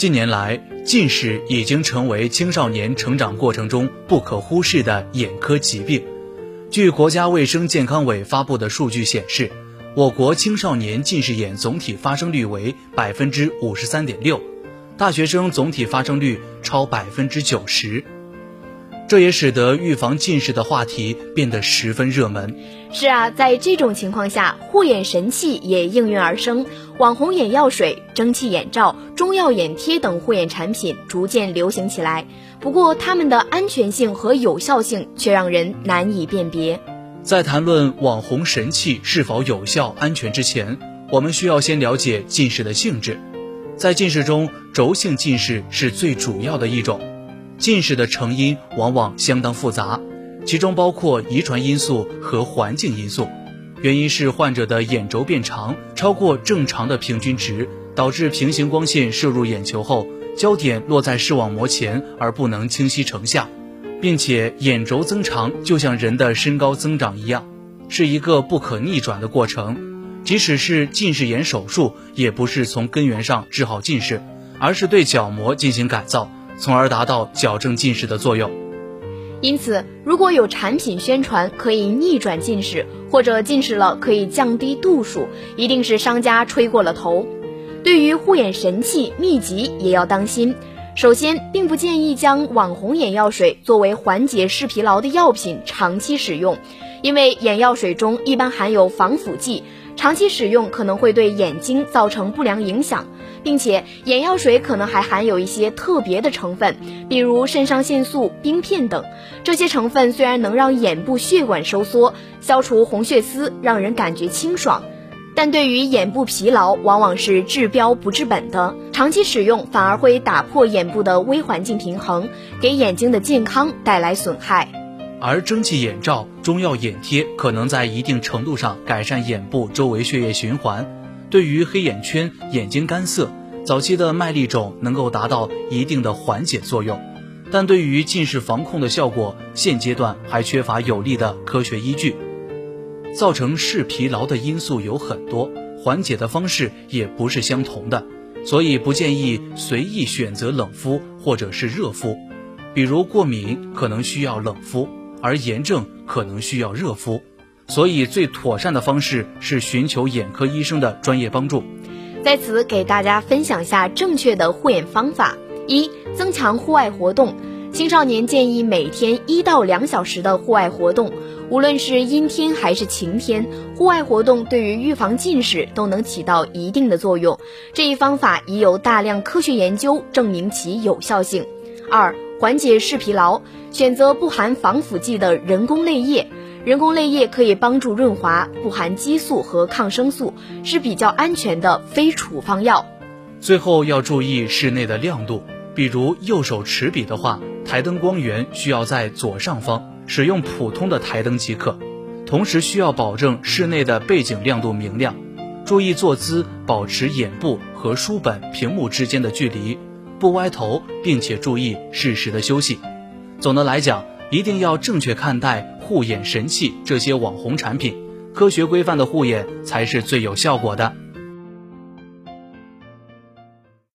近年来，近视已经成为青少年成长过程中不可忽视的眼科疾病。据国家卫生健康委发布的数据显示。我国青少年近视眼总体发生率为百分之五十三点六，大学生总体发生率超百分之九十，这也使得预防近视的话题变得十分热门。是啊，在这种情况下，护眼神器也应运而生，网红眼药水、蒸汽眼罩、中药眼贴等护眼产品逐渐流行起来。不过，它们的安全性和有效性却让人难以辨别。在谈论网红神器是否有效、安全之前，我们需要先了解近视的性质。在近视中，轴性近视是最主要的一种。近视的成因往往相当复杂，其中包括遗传因素和环境因素。原因是患者的眼轴变长，超过正常的平均值，导致平行光线射入眼球后，焦点落在视网膜前而不能清晰成像。并且眼轴增长就像人的身高增长一样，是一个不可逆转的过程。即使是近视眼手术，也不是从根源上治好近视，而是对角膜进行改造，从而达到矫正近视的作用。因此，如果有产品宣传可以逆转近视，或者近视了可以降低度数，一定是商家吹过了头。对于护眼神器秘籍，也要当心。首先，并不建议将网红眼药水作为缓解视疲劳的药品长期使用，因为眼药水中一般含有防腐剂，长期使用可能会对眼睛造成不良影响，并且眼药水可能还含有一些特别的成分，比如肾上腺素、冰片等。这些成分虽然能让眼部血管收缩，消除红血丝，让人感觉清爽。但对于眼部疲劳，往往是治标不治本的，长期使用反而会打破眼部的微环境平衡，给眼睛的健康带来损害。而蒸汽眼罩、中药眼贴可能在一定程度上改善眼部周围血液循环，对于黑眼圈、眼睛干涩、早期的麦粒肿能够达到一定的缓解作用，但对于近视防控的效果，现阶段还缺乏有力的科学依据。造成视疲劳的因素有很多，缓解的方式也不是相同的，所以不建议随意选择冷敷或者是热敷。比如过敏可能需要冷敷，而炎症可能需要热敷，所以最妥善的方式是寻求眼科医生的专业帮助。在此给大家分享下正确的护眼方法：一、增强户外活动，青少年建议每天一到两小时的户外活动。无论是阴天还是晴天，户外活动对于预防近视都能起到一定的作用。这一方法已有大量科学研究证明其有效性。二、缓解视疲劳，选择不含防腐剂的人工泪液。人工泪液可以帮助润滑，不含激素和抗生素，是比较安全的非处方药。最后要注意室内的亮度，比如右手持笔的话，台灯光源需要在左上方。使用普通的台灯即可，同时需要保证室内的背景亮度明亮，注意坐姿，保持眼部和书本、屏幕之间的距离，不歪头，并且注意适时的休息。总的来讲，一定要正确看待护眼神器这些网红产品，科学规范的护眼才是最有效果的。